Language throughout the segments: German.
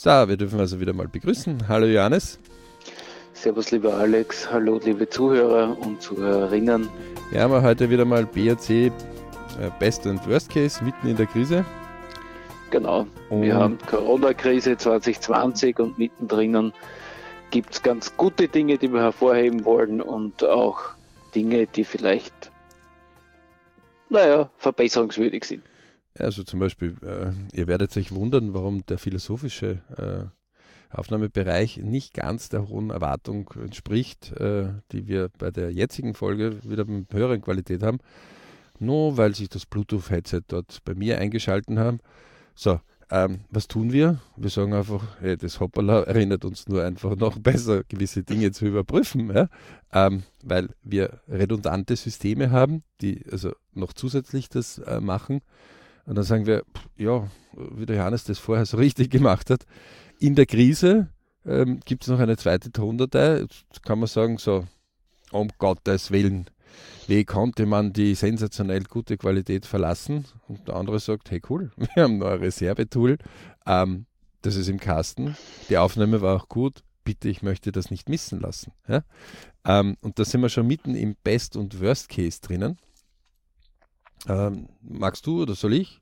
So, wir dürfen also wieder mal begrüßen. Hallo Johannes. Servus lieber Alex, hallo liebe Zuhörer und Zuhörerinnen. Wir haben heute wieder mal BRC äh, Best und Worst Case mitten in der Krise. Genau, und wir haben Corona-Krise 2020 und mittendrin gibt es ganz gute Dinge, die wir hervorheben wollen und auch Dinge, die vielleicht, naja, verbesserungswürdig sind. Also zum Beispiel, äh, ihr werdet euch wundern, warum der philosophische äh, Aufnahmebereich nicht ganz der hohen Erwartung entspricht, äh, die wir bei der jetzigen Folge wieder mit höheren Qualität haben. Nur weil sich das Bluetooth-Headset dort bei mir eingeschalten haben. So, ähm, was tun wir? Wir sagen einfach, hey, das Hoppala erinnert uns nur einfach noch besser, gewisse Dinge zu überprüfen, ja? ähm, weil wir redundante Systeme haben, die also noch zusätzlich das äh, machen. Und dann sagen wir, ja, wie der Johannes das vorher so richtig gemacht hat. In der Krise ähm, gibt es noch eine zweite Tondatei. Jetzt kann man sagen, so, um Gottes Willen, wie konnte man die sensationell gute Qualität verlassen? Und der andere sagt, hey cool, wir haben noch ein Reservetool, ähm, das ist im Kasten, die Aufnahme war auch gut, bitte, ich möchte das nicht missen lassen. Ja? Ähm, und da sind wir schon mitten im Best- und Worst-Case drinnen. Ähm, magst du oder soll ich?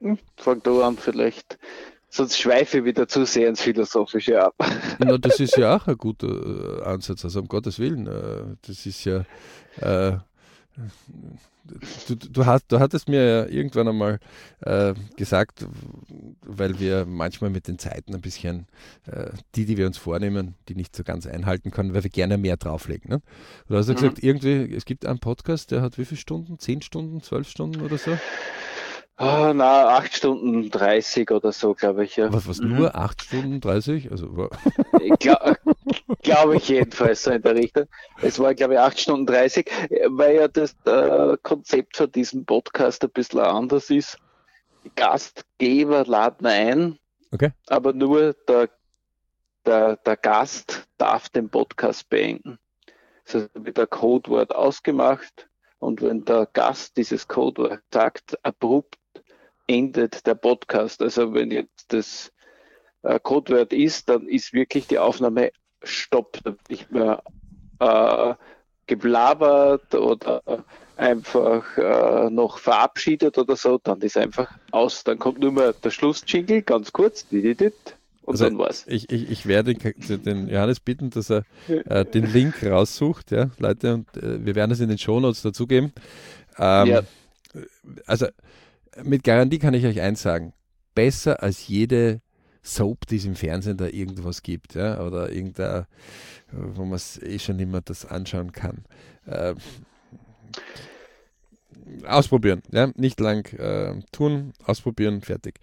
Hm, fang du an vielleicht. Sonst schweife ich wieder zu sehr ins Philosophische ab. Na, das ist ja auch ein guter äh, Ansatz, also um Gottes Willen. Äh, das ist ja. Äh, du, du, hast, du hattest mir ja irgendwann einmal äh, gesagt, weil wir manchmal mit den Zeiten ein bisschen, äh, die, die wir uns vornehmen, die nicht so ganz einhalten können, weil wir gerne mehr drauflegen. Ne? Du hast ja mhm. gesagt, irgendwie, es gibt einen Podcast, der hat wie viele Stunden? Zehn Stunden, zwölf Stunden oder so? Oh, na, 8 Stunden 30 oder so, glaube ich. Ja. Was, was, mhm. nur 8 Stunden 30? Also, Glaube glaub ich jedenfalls so in der Richtung. Es war, glaube ich, 8 Stunden 30, weil ja das äh, Konzept von diesem Podcast ein bisschen anders ist. Gastgeber laden ein, okay. aber nur der, der, der Gast darf den Podcast beenden. Das wird ein Codewort ausgemacht und wenn der Gast dieses Codewort sagt, abrupt endet der Podcast. Also wenn jetzt das äh, Codewort ist, dann ist wirklich die Aufnahme Stopp. nicht mehr äh, geblabert oder einfach äh, noch verabschiedet oder so, dann ist einfach aus. Dann kommt nur mehr der Schlussjingle, ganz kurz, und also dann war's. Ich, ich, ich werde den Johannes bitten, dass er äh, den Link raussucht, ja, Leute, und äh, wir werden es in den Shownotes dazugeben. Ähm, ja. Also mit Garantie kann ich euch eins sagen, besser als jede Soap, die es im Fernsehen da irgendwas gibt, ja, oder irgendein, wo man es eh schon immer das anschauen kann. Äh, ausprobieren, ja, nicht lang äh, tun, ausprobieren, fertig.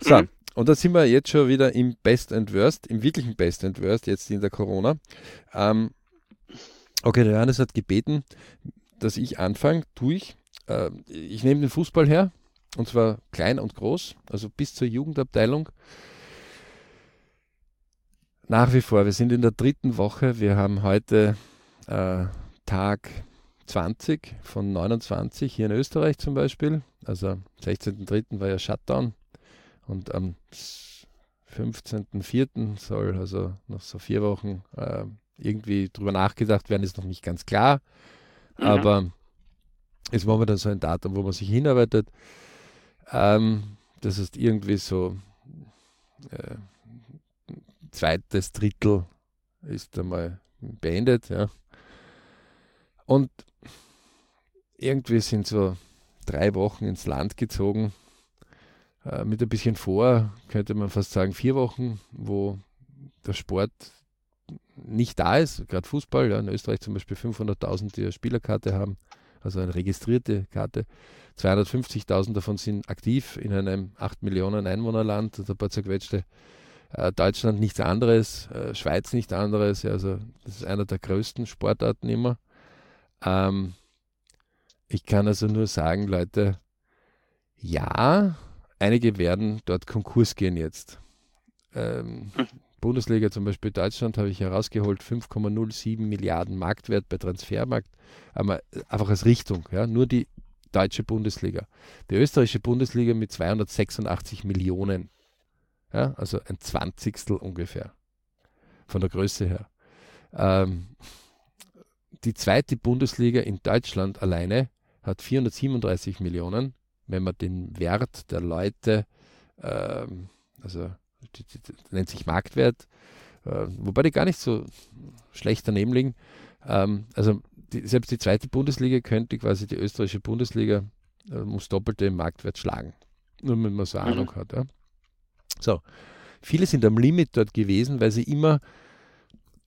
So, mhm. und da sind wir jetzt schon wieder im Best and Worst, im wirklichen Best and Worst, jetzt in der Corona. Ähm, okay, der Johannes hat gebeten, dass ich anfange, tue ich. Äh, ich nehme den Fußball her, und zwar klein und groß, also bis zur Jugendabteilung. Nach wie vor, wir sind in der dritten Woche. Wir haben heute äh, Tag 20 von 29 hier in Österreich zum Beispiel. Also am 16.03. war ja Shutdown und am 15.04. soll also noch so vier Wochen äh, irgendwie drüber nachgedacht werden, ist noch nicht ganz klar. Mhm. Aber ist momentan so ein Datum, wo man sich hinarbeitet. Ähm, das heißt, irgendwie so äh, zweites Drittel ist einmal beendet. Ja. Und irgendwie sind so drei Wochen ins Land gezogen. Äh, mit ein bisschen vor, könnte man fast sagen, vier Wochen, wo der Sport nicht da ist, gerade Fußball, ja, in Österreich zum Beispiel 500.000, die eine Spielerkarte haben, also eine registrierte Karte. 250.000 davon sind aktiv in einem 8 Millionen Einwohnerland, ein paar zerquetschte. Äh, Deutschland nichts anderes, äh, Schweiz nichts anderes. Also das ist einer der größten Sportarten immer. Ähm, ich kann also nur sagen, Leute, ja, einige werden dort Konkurs gehen jetzt. Ähm, Bundesliga zum Beispiel Deutschland habe ich herausgeholt, 5,07 Milliarden Marktwert bei Transfermarkt, aber einfach als Richtung, ja, nur die deutsche Bundesliga. Die österreichische Bundesliga mit 286 Millionen. Ja, also ein Zwanzigstel ungefähr von der Größe her. Ähm, die zweite Bundesliga in Deutschland alleine hat 437 Millionen. Wenn man den Wert der Leute, ähm, also nennt sich Marktwert, äh, wobei die gar nicht so schlecht daneben liegen. Ähm, also die, selbst die zweite Bundesliga könnte quasi die österreichische Bundesliga äh, muss doppelte im Marktwert schlagen. Nur wenn man so mhm. Ahnung hat. Ja. So, viele sind am Limit dort gewesen, weil sie immer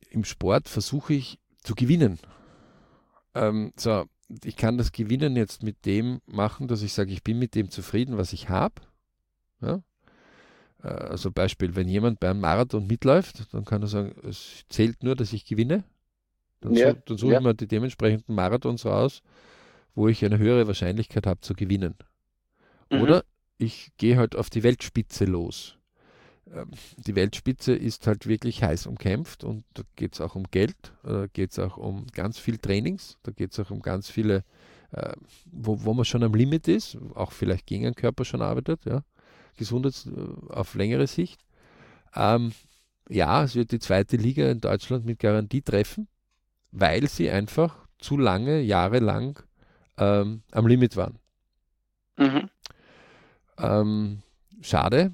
im Sport versuche ich zu gewinnen. Ähm, so, ich kann das Gewinnen jetzt mit dem machen, dass ich sage, ich bin mit dem zufrieden, was ich habe. Ja? Äh, also Beispiel, wenn jemand beim Marathon mitläuft, dann kann er sagen, es zählt nur, dass ich gewinne. Dann, ja, so, dann suche ja. ich mir die dementsprechenden Marathons raus, wo ich eine höhere Wahrscheinlichkeit habe zu gewinnen. Mhm. Oder ich gehe halt auf die Weltspitze los. Ähm, die Weltspitze ist halt wirklich heiß umkämpft und da geht es auch um Geld, da geht es auch um ganz viel Trainings, da geht es auch um ganz viele, äh, wo, wo man schon am Limit ist, auch vielleicht gegen den Körper schon arbeitet, ja, Gesundheit äh, auf längere Sicht. Ähm, ja, es wird die zweite Liga in Deutschland mit Garantie treffen, weil sie einfach zu lange, jahrelang ähm, am Limit waren. Mhm. Ähm, schade,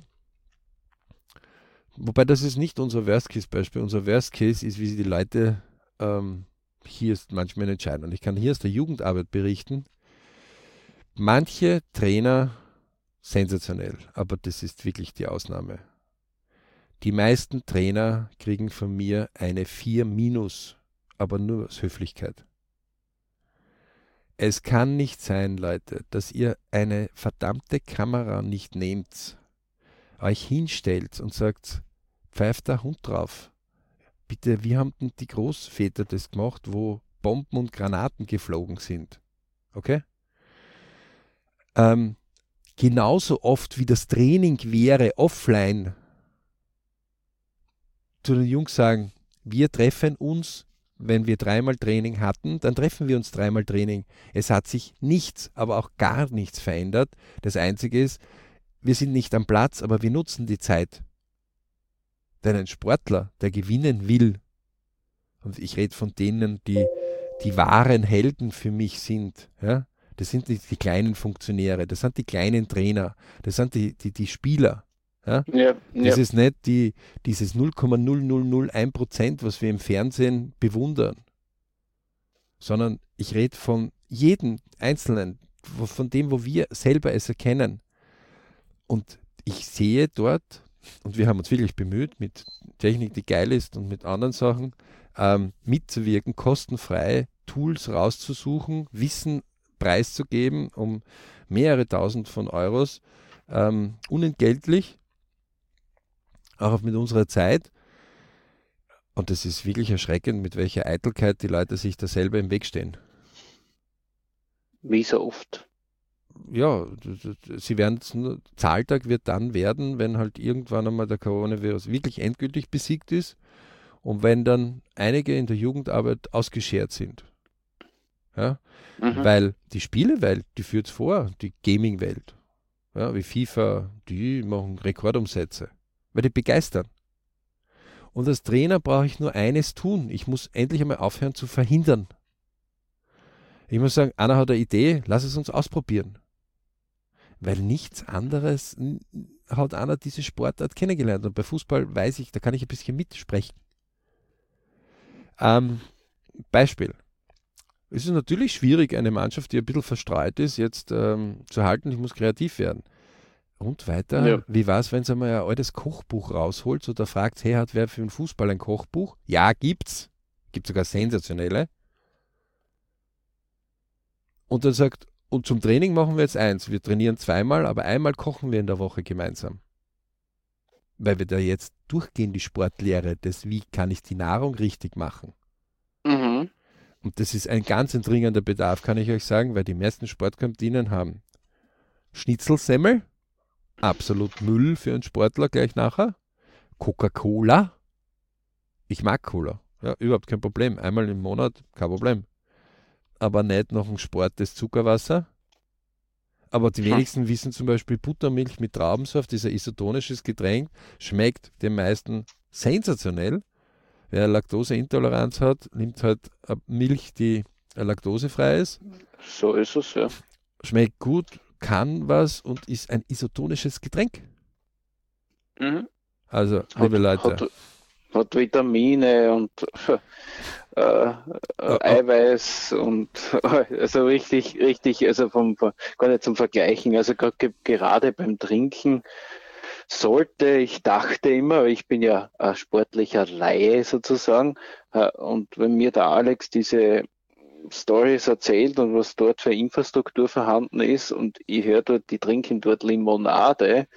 Wobei das ist nicht unser Worst-Case-Beispiel. Unser Worst-Case ist, wie sie die Leute ähm, hier ist manchmal entscheiden. Und ich kann hier aus der Jugendarbeit berichten. Manche Trainer sensationell, aber das ist wirklich die Ausnahme. Die meisten Trainer kriegen von mir eine 4 minus, aber nur aus Höflichkeit. Es kann nicht sein, Leute, dass ihr eine verdammte Kamera nicht nehmt, euch hinstellt und sagt, pfeift der Hund drauf. Bitte, wie haben denn die Großväter das gemacht, wo Bomben und Granaten geflogen sind? Okay? Ähm, genauso oft wie das Training wäre offline, zu den Jungs sagen, wir treffen uns, wenn wir dreimal Training hatten, dann treffen wir uns dreimal Training. Es hat sich nichts, aber auch gar nichts verändert. Das Einzige ist, wir sind nicht am Platz, aber wir nutzen die Zeit. Denn ein Sportler, der gewinnen will, und ich rede von denen, die die wahren Helden für mich sind, ja, das sind nicht die kleinen Funktionäre, das sind die kleinen Trainer, das sind die, die, die Spieler. Ja? Ja, das ja. ist nicht die, dieses 0,0001 Prozent, was wir im Fernsehen bewundern, sondern ich rede von jedem Einzelnen, von dem, wo wir selber es erkennen. Und ich sehe dort und wir haben uns wirklich bemüht, mit Technik, die geil ist und mit anderen Sachen ähm, mitzuwirken, kostenfrei Tools rauszusuchen, Wissen preiszugeben um mehrere tausend von Euros, ähm, unentgeltlich, auch mit unserer Zeit. Und es ist wirklich erschreckend, mit welcher Eitelkeit die Leute sich da selber im Weg stehen. Wie so oft ja, sie werden Zahltag wird dann werden, wenn halt irgendwann einmal der Coronavirus wirklich endgültig besiegt ist und wenn dann einige in der Jugendarbeit ausgeschert sind. Ja? Mhm. Weil die Spielewelt, die führt es vor, die Gaming-Welt. Ja, wie FIFA, die machen Rekordumsätze, weil die begeistern. Und als Trainer brauche ich nur eines tun. Ich muss endlich einmal aufhören zu verhindern. Ich muss sagen, Anna hat eine Idee, lass es uns ausprobieren weil nichts anderes hat einer diese Sportart kennengelernt. Und bei Fußball weiß ich, da kann ich ein bisschen mitsprechen. Ähm, Beispiel. Es ist natürlich schwierig, eine Mannschaft, die ein bisschen verstreut ist, jetzt ähm, zu halten. Ich muss kreativ werden. Und weiter, ja. wie war es, wenn sie mal ein altes Kochbuch rausholt oder fragt, hey, hat wer für den Fußball ein Kochbuch? Ja, gibt's. Gibt sogar sensationelle. Und dann sagt, und zum Training machen wir jetzt eins. Wir trainieren zweimal, aber einmal kochen wir in der Woche gemeinsam. Weil wir da jetzt durchgehen, die Sportlehre, das, wie kann ich die Nahrung richtig machen. Mhm. Und das ist ein ganz dringender Bedarf, kann ich euch sagen, weil die meisten Sportkantinen haben Schnitzelsemmel, absolut Müll für einen Sportler gleich nachher. Coca-Cola, ich mag Cola, ja, überhaupt kein Problem. Einmal im Monat, kein Problem aber nicht noch ein Sport das Zuckerwasser. Aber die wenigsten wissen zum Beispiel, Buttermilch mit Traubensaft, dieser isotonisches Getränk, schmeckt den meisten sensationell. Wer Laktoseintoleranz hat, nimmt halt Milch, die laktosefrei ist. So ist es, ja. Schmeckt gut, kann was und ist ein isotonisches Getränk. Mhm. Also, liebe hat, Leute. Hat, hat Vitamine und äh, äh, Eiweiß und also richtig, richtig, also vom, gar nicht zum Vergleichen, also gerade beim Trinken sollte, ich dachte immer, ich bin ja ein sportlicher Laie sozusagen, äh, und wenn mir der Alex diese Stories erzählt und was dort für Infrastruktur vorhanden ist und ich höre dort, die trinken dort Limonade,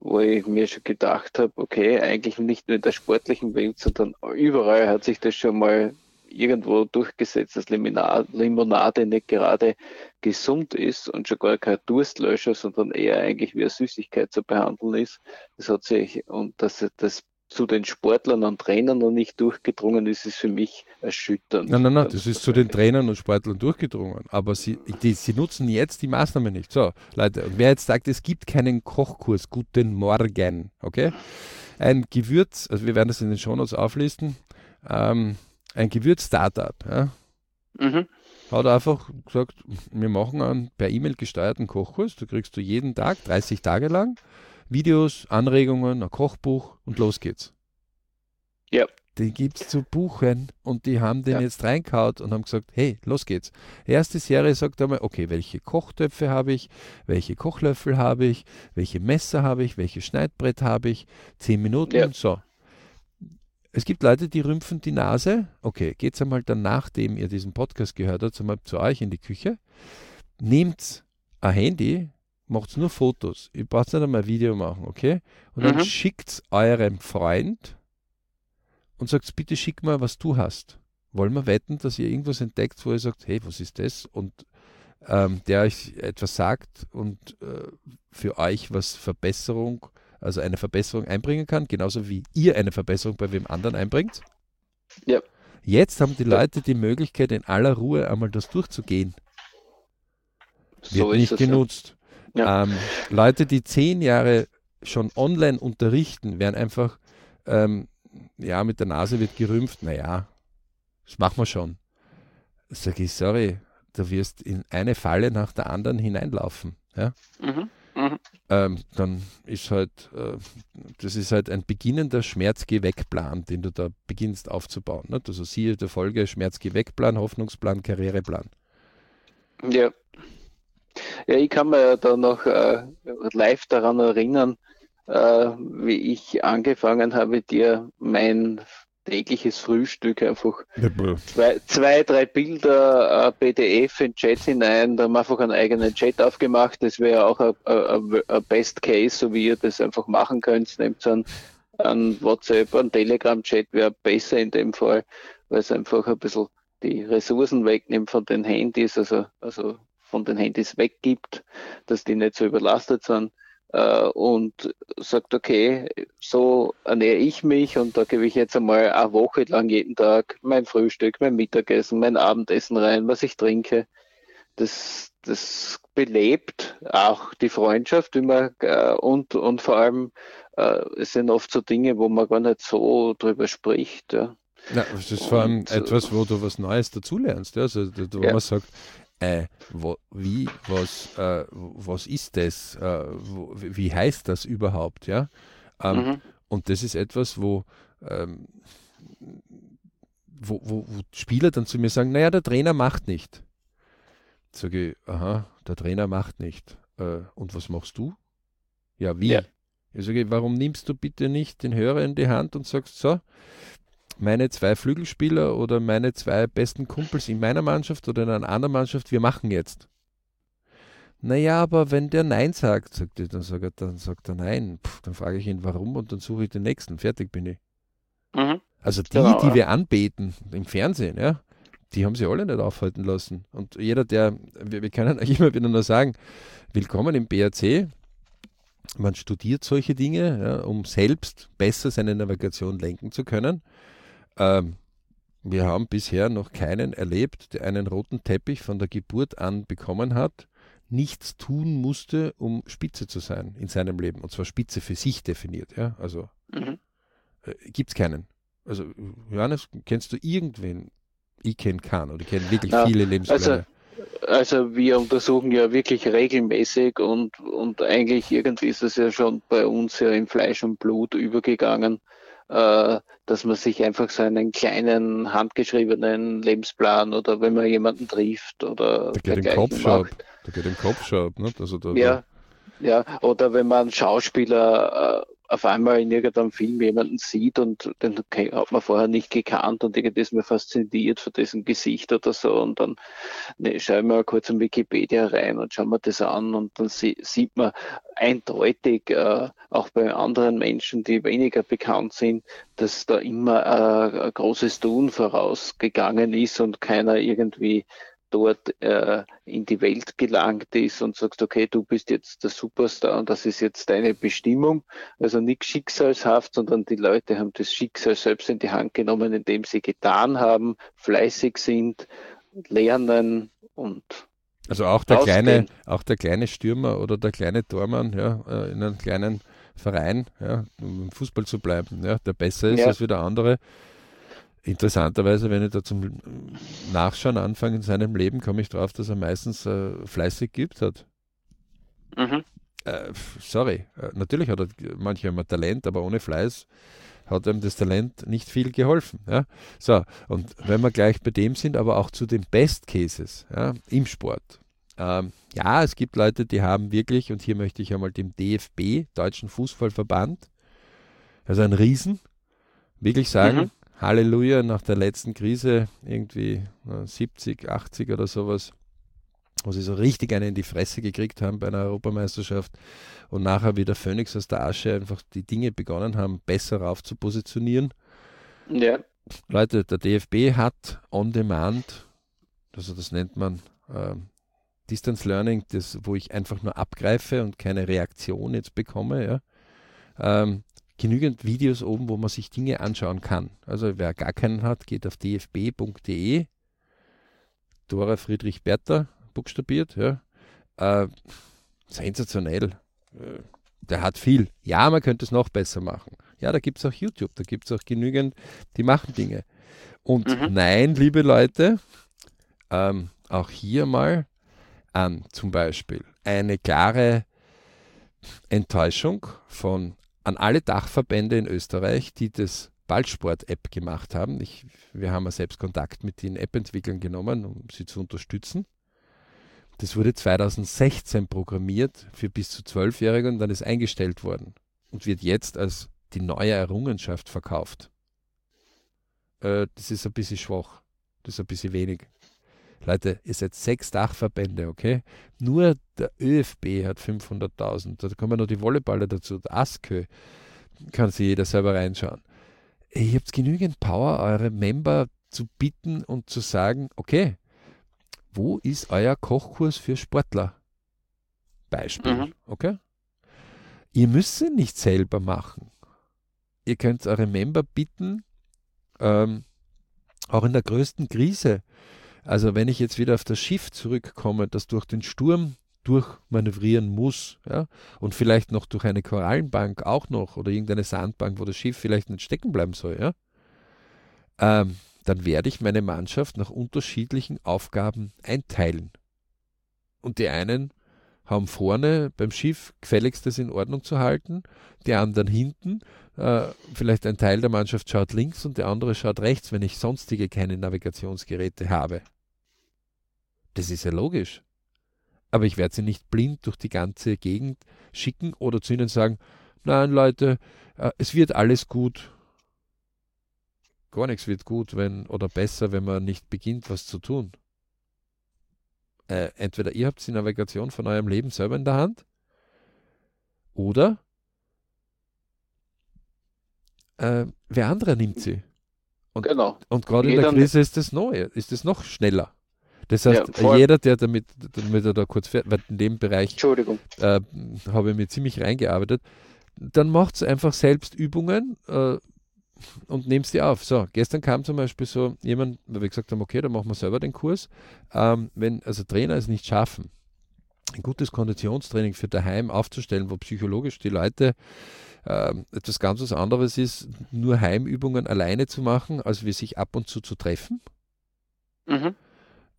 wo ich mir schon gedacht habe, okay, eigentlich nicht nur in der sportlichen Welt, sondern überall hat sich das schon mal irgendwo durchgesetzt, dass Limonade nicht gerade gesund ist und schon gar kein Durstlöscher, sondern eher eigentlich wie eine Süßigkeit zu behandeln ist. Das hat sich, und dass das zu den Sportlern und Trainern noch nicht durchgedrungen ist, ist für mich erschütternd. Nein, nein, nein, das ist zu den Trainern und Sportlern durchgedrungen. Aber sie, die, sie nutzen jetzt die Maßnahme nicht. So, Leute, wer jetzt sagt, es gibt keinen Kochkurs, guten Morgen, okay? Ein Gewürz, also wir werden das in den Shownotes auflisten, ähm, ein Gewürz-Startup, ja? Mhm. Hat einfach gesagt, wir machen einen per E-Mail gesteuerten Kochkurs, da kriegst du jeden Tag, 30 Tage lang, Videos, Anregungen, ein Kochbuch und los geht's. Ja. Den gibt es zu buchen und die haben den ja. jetzt reinkaut und haben gesagt, hey, los geht's. Erste Serie sagt einmal, okay, welche Kochtöpfe habe ich, welche Kochlöffel habe ich, welche Messer habe ich, welches Schneidbrett habe ich, zehn Minuten, ja. so. Es gibt Leute, die rümpfen die Nase. Okay, geht's einmal dann, nachdem ihr diesen Podcast gehört habt, einmal zu euch in die Küche. Nehmt ein Handy, macht nur Fotos. Ihr braucht nicht einmal ein Video machen, okay? Und dann mhm. schickt eurem Freund und sagt, bitte schick mal, was du hast. Wollen wir wetten, dass ihr irgendwas entdeckt, wo ihr sagt, hey, was ist das? Und ähm, der euch etwas sagt und äh, für euch was Verbesserung, also eine Verbesserung einbringen kann, genauso wie ihr eine Verbesserung bei wem anderen einbringt. Ja. Jetzt haben die Leute die Möglichkeit, in aller Ruhe einmal das durchzugehen. Wird so nicht genutzt. Ja. Ähm, Leute, die zehn Jahre schon online unterrichten, werden einfach, ähm, ja, mit der Nase wird gerümpft, naja, das machen wir schon. Sag ich, sorry, du wirst in eine Falle nach der anderen hineinlaufen. Ja? Mhm. Mhm. Ähm, dann ist halt, äh, das ist halt ein beginnender Schmerz-Geh-Weg-Plan, den du da beginnst aufzubauen. Nicht? Also siehe der Folge Schmerz-Geh-Weg-Plan, Hoffnungsplan, Karriereplan. Ja. Ja, ich kann mir da noch äh, live daran erinnern, äh, wie ich angefangen habe, dir mein tägliches Frühstück einfach zwei, zwei drei Bilder, äh, PDF in Chat hinein, da haben wir einfach einen eigenen Chat aufgemacht. Das wäre auch ein Best Case, so wie ihr das einfach machen könnt. Nehmt an, an WhatsApp, ein Telegram-Chat wäre besser in dem Fall, weil es einfach ein bisschen die Ressourcen wegnimmt von den Handys, also, also von den Handys weggibt, dass die nicht so überlastet sind und sagt, okay, so ernähre ich mich und da gebe ich jetzt einmal eine Woche lang jeden Tag mein Frühstück, mein Mittagessen, mein Abendessen rein, was ich trinke. Das, das belebt auch die Freundschaft immer äh, und, und vor allem äh, es sind oft so Dinge, wo man gar nicht so drüber spricht. Ja. Ja, es ist vor allem etwas, wo du was Neues dazulernst. Ja? Also, wo ja. man sagt, äh, wo, wie, was, äh, was ist das, äh, wo, wie heißt das überhaupt, ja? Ähm, mhm. Und das ist etwas, wo, ähm, wo, wo, wo, Spieler dann zu mir sagen, naja, der Trainer macht nicht. Sage ich, aha, der Trainer macht nicht. Äh, und was machst du? Ja, wie? Ja. Ich sage, warum nimmst du bitte nicht den Hörer in die Hand und sagst, so, meine zwei Flügelspieler oder meine zwei besten Kumpels in meiner Mannschaft oder in einer anderen Mannschaft, wir machen jetzt. Naja, aber wenn der Nein sagt, sagt er, dann, sagt er, dann sagt er Nein. Puh, dann frage ich ihn, warum und dann suche ich den nächsten. Fertig bin ich. Mhm. Also die, genau, die wir anbeten im Fernsehen, ja, die haben sie alle nicht aufhalten lassen. Und jeder, der, wir, wir können euch immer wieder nur sagen, willkommen im BRC. Man studiert solche Dinge, ja, um selbst besser seine Navigation lenken zu können. Ähm, wir haben bisher noch keinen erlebt, der einen roten Teppich von der Geburt an bekommen hat, nichts tun musste, um Spitze zu sein in seinem Leben. Und zwar Spitze für sich definiert. Ja? Also mhm. äh, gibt es keinen. Also Johannes, kennst du irgendwen? Ich kenne keinen oder ich kenne wirklich ja, viele Lebenspläne. Also also wir untersuchen ja wirklich regelmäßig und, und eigentlich irgendwie ist es ja schon bei uns ja in Fleisch und Blut übergegangen, dass man sich einfach so einen kleinen handgeschriebenen Lebensplan oder wenn man jemanden trifft oder da geht im Kopf ab. Da geht im Kopf schon ab, ne? Also da, ja, ja, oder wenn man Schauspieler äh, auf einmal in irgendeinem Film jemanden sieht und den hat man vorher nicht gekannt und irgendwie ist mir fasziniert von diesem Gesicht oder so und dann ne, schauen wir kurz in Wikipedia rein und schauen wir das an und dann sie, sieht man eindeutig, äh, auch bei anderen Menschen, die weniger bekannt sind, dass da immer äh, großes Tun vorausgegangen ist und keiner irgendwie dort äh, in die Welt gelangt ist und sagst, okay, du bist jetzt der Superstar und das ist jetzt deine Bestimmung. Also nicht schicksalshaft, sondern die Leute haben das Schicksal selbst in die Hand genommen, indem sie getan haben, fleißig sind, lernen und also auch der kleine, auch der kleine Stürmer oder der kleine Tormann, ja, äh, in einem kleinen Verein, ja, um im Fußball zu bleiben, ja, der besser ist ja. als wie der andere, Interessanterweise, wenn ich da zum Nachschauen anfange in seinem Leben, komme ich drauf, dass er meistens äh, fleißig geübt hat. Mhm. Äh, sorry, äh, natürlich hat er manchmal Talent, aber ohne Fleiß hat ihm das Talent nicht viel geholfen. Ja? So, und wenn wir gleich bei dem sind, aber auch zu den Best Cases ja, im Sport. Ähm, ja, es gibt Leute, die haben wirklich, und hier möchte ich einmal dem DFB, Deutschen Fußballverband, also ein Riesen, wirklich sagen, mhm Halleluja, nach der letzten Krise, irgendwie 70, 80 oder sowas, wo sie so richtig einen in die Fresse gekriegt haben bei einer Europameisterschaft und nachher wieder Phoenix aus der Asche einfach die Dinge begonnen haben, besser rauf zu positionieren. Ja. Leute, der DFB hat on demand, also das nennt man äh, Distance Learning, das, wo ich einfach nur abgreife und keine Reaktion jetzt bekomme, ja. Ähm, genügend Videos oben, wo man sich Dinge anschauen kann. Also wer gar keinen hat, geht auf dfb.de. Dora Friedrich Bertha, buchstabiert. Ja. Äh, sensationell. Äh, der hat viel. Ja, man könnte es noch besser machen. Ja, da gibt es auch YouTube, da gibt es auch genügend, die machen Dinge. Und mhm. nein, liebe Leute, ähm, auch hier mal an zum Beispiel eine klare Enttäuschung von an alle Dachverbände in Österreich, die das Ballsport-App gemacht haben. Ich, wir haben ja selbst Kontakt mit den App-Entwicklern genommen, um sie zu unterstützen. Das wurde 2016 programmiert für bis zu Zwölfjährige und dann ist eingestellt worden und wird jetzt als die neue Errungenschaft verkauft. Äh, das ist ein bisschen schwach. Das ist ein bisschen wenig. Leute, ihr seid sechs Dachverbände, okay? Nur der ÖFB hat 500.000. Da kommen noch die Volleyballer dazu. Der ASKÖ kann sich jeder selber reinschauen. Ihr habt genügend Power, eure Member zu bitten und zu sagen, okay, wo ist euer Kochkurs für Sportler? Beispiel, mhm. okay? Ihr müsst es nicht selber machen. Ihr könnt eure Member bitten, ähm, auch in der größten Krise, also wenn ich jetzt wieder auf das Schiff zurückkomme, das durch den Sturm durchmanövrieren muss, ja, und vielleicht noch durch eine Korallenbank auch noch oder irgendeine Sandbank, wo das Schiff vielleicht nicht stecken bleiben soll, ja, ähm, dann werde ich meine Mannschaft nach unterschiedlichen Aufgaben einteilen. Und die einen haben vorne beim Schiff gefälligst das in Ordnung zu halten, die anderen hinten, äh, vielleicht ein Teil der Mannschaft schaut links und der andere schaut rechts, wenn ich sonstige keine Navigationsgeräte habe. Das ist ja logisch. Aber ich werde sie nicht blind durch die ganze Gegend schicken oder zu ihnen sagen, nein Leute, äh, es wird alles gut. Gar nichts wird gut, wenn oder besser, wenn man nicht beginnt, was zu tun. Äh, entweder ihr habt die Navigation von eurem Leben selber in der Hand oder äh, wer andere nimmt sie. Und, genau. und gerade in der Krise ist das neu, ist es noch schneller. Das heißt, ja, jeder, der damit, damit er da kurz fährt, weil in dem Bereich äh, habe ich mir ziemlich reingearbeitet, dann macht es einfach selbst Übungen äh, und nehmt sie auf. So, gestern kam zum Beispiel so jemand, weil wir gesagt haben, okay, dann machen wir selber den Kurs. Ähm, wenn also Trainer es nicht schaffen, ein gutes Konditionstraining für daheim aufzustellen, wo psychologisch die Leute äh, etwas ganz was anderes ist, nur Heimübungen alleine zu machen, als wie sich ab und zu zu treffen. Mhm.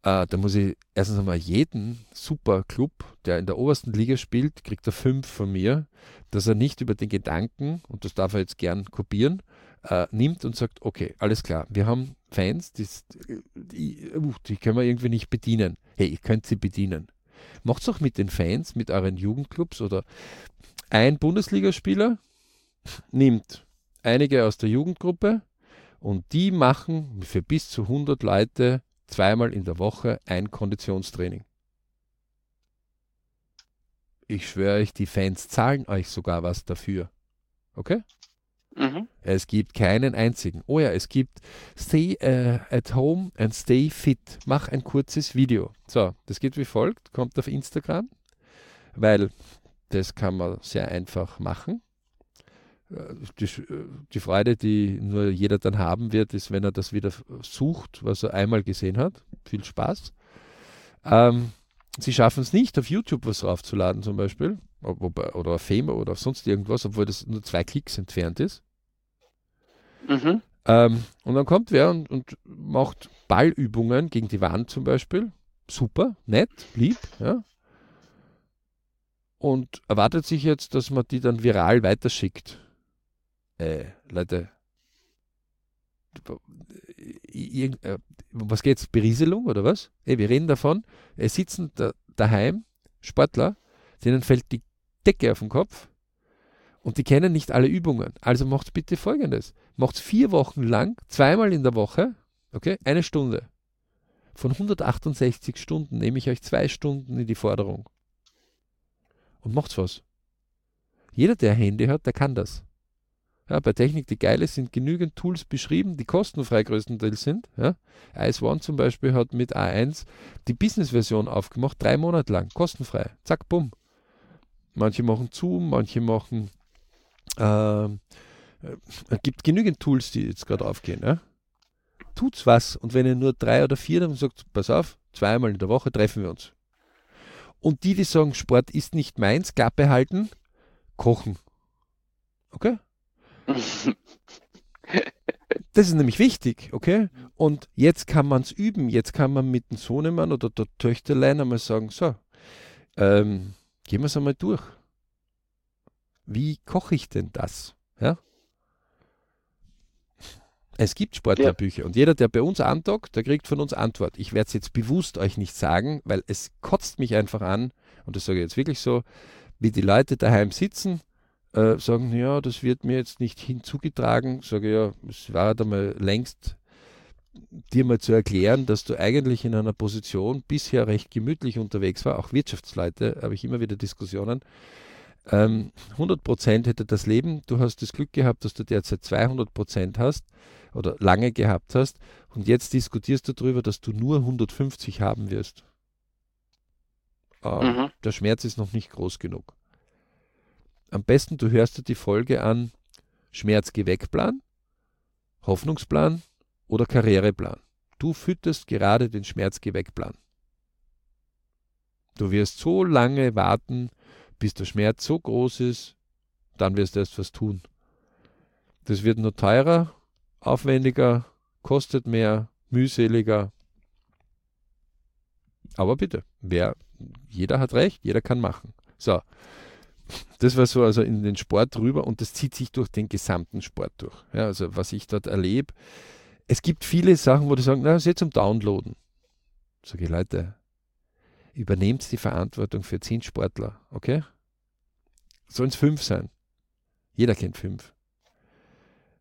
Äh, da muss ich erstens einmal jeden super Club, der in der obersten Liga spielt, kriegt er fünf von mir, dass er nicht über den Gedanken, und das darf er jetzt gern kopieren, äh, nimmt und sagt, okay, alles klar, wir haben Fans, die, die, uh, die können wir irgendwie nicht bedienen. Hey, ihr könnt sie bedienen. Macht es auch mit den Fans, mit euren Jugendclubs oder ein Bundesligaspieler nimmt einige aus der Jugendgruppe und die machen für bis zu 100 Leute zweimal in der Woche ein Konditionstraining. Ich schwöre euch, die Fans zahlen euch sogar was dafür. Okay? Mhm. Es gibt keinen einzigen. Oh ja, es gibt Stay uh, at home and stay fit. Mach ein kurzes Video. So, das geht wie folgt. Kommt auf Instagram, weil das kann man sehr einfach machen. Äh, die, äh, die, Freude, die nur jeder dann haben wird, ist, wenn er das wieder sucht, was er einmal gesehen hat. Viel Spaß. Ähm, sie schaffen es nicht, auf YouTube was raufzuladen zum Beispiel, oder auf Fame oder auf sonst irgendwas, obwohl das nur zwei Klicks entfernt ist. Mhm. Ähm, und dann kommt wer und, und, macht Ballübungen gegen die Wand zum Beispiel. Super, nett, lieb, ja. Und erwartet sich jetzt, dass man die dann viral weiterschickt äh, Leute, äh, was geht's? Berieselung oder was? Ey, wir reden davon, es sitzen da, daheim Sportler, denen fällt die Decke auf den Kopf und die kennen nicht alle Übungen. Also macht bitte folgendes: Macht vier Wochen lang, zweimal in der Woche, okay, eine Stunde. Von 168 Stunden nehme ich euch zwei Stunden in die Forderung. Und macht's was. Jeder, der Handy hat, der kann das. Ja, bei Technik, die geil ist, sind genügend Tools beschrieben, die kostenfrei größtenteils sind. Ja. Ice One zum Beispiel hat mit A1 die Business-Version aufgemacht, drei Monate lang, kostenfrei. Zack, bumm. Manche machen Zoom, manche machen. Äh, es gibt genügend Tools, die jetzt gerade aufgehen. Ja. Tut's was. Und wenn ihr nur drei oder vier dann sagt, pass auf, zweimal in der Woche treffen wir uns. Und die, die sagen, Sport ist nicht meins, Klappe halten, kochen. Okay? Das ist nämlich wichtig, okay? Und jetzt kann man es üben. Jetzt kann man mit dem Sohnemann oder der Töchterlein einmal sagen: So, ähm, gehen wir es einmal durch. Wie koche ich denn das? Ja? Es gibt Sportlerbücher ja. und jeder, der bei uns andockt, der kriegt von uns Antwort. Ich werde es jetzt bewusst euch nicht sagen, weil es kotzt mich einfach an, und das sage ich jetzt wirklich so, wie die Leute daheim sitzen äh, sagen, ja, das wird mir jetzt nicht hinzugetragen. Sage ja, es war da mal längst dir mal zu erklären, dass du eigentlich in einer Position bisher recht gemütlich unterwegs war, auch Wirtschaftsleute, habe ich immer wieder Diskussionen. Ähm, 100 Prozent hätte das Leben, du hast das Glück gehabt, dass du derzeit 200 Prozent hast oder lange gehabt hast und jetzt diskutierst du darüber, dass du nur 150 haben wirst. Ähm, mhm. Der Schmerz ist noch nicht groß genug am besten du hörst dir die Folge an Schmerz-Geh-Weg-Plan, Hoffnungsplan oder Karriereplan. Du fütterst gerade den Schmerz-Geh-Weg-Plan. Du wirst so lange warten, bis der Schmerz so groß ist, dann wirst du erst was tun. Das wird nur teurer, aufwendiger, kostet mehr, mühseliger. Aber bitte, wer, jeder hat recht, jeder kann machen. So, das war so also in den Sport rüber und das zieht sich durch den gesamten Sport durch. Ja, also was ich dort erlebe. Es gibt viele Sachen, wo die sagen, na, jetzt zum Downloaden. Sage ich, Leute, übernehmt die Verantwortung für zehn Sportler, okay? Sollen es fünf sein? Jeder kennt fünf.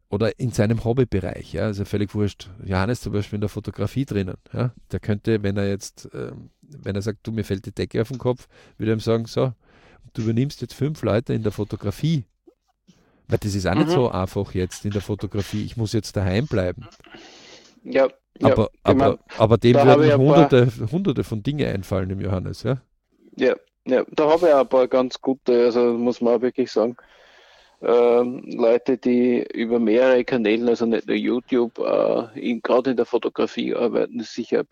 Oder in seinem Hobbybereich, ja, also völlig wurscht. Johannes zum Beispiel in der Fotografie drinnen, ja, der könnte, wenn er jetzt, ähm, wenn er sagt, du, mir fällt die Decke auf den Kopf, würde er ihm sagen, so, du übernimmst jetzt fünf Leute in der Fotografie. Weil das ist auch mhm. nicht so einfach jetzt in der Fotografie. Ich muss jetzt daheim bleiben. Ja. Aber, ja, aber, meine, aber dem werden hunderte, paar, hunderte von Dingen einfallen, dem Johannes, ja? Ja, ja da habe ich auch ein paar ganz gute, also muss man auch wirklich sagen, ähm, Leute, die über mehrere Kanäle, also nicht nur YouTube, äh, gerade in der Fotografie arbeiten, ist sicher ein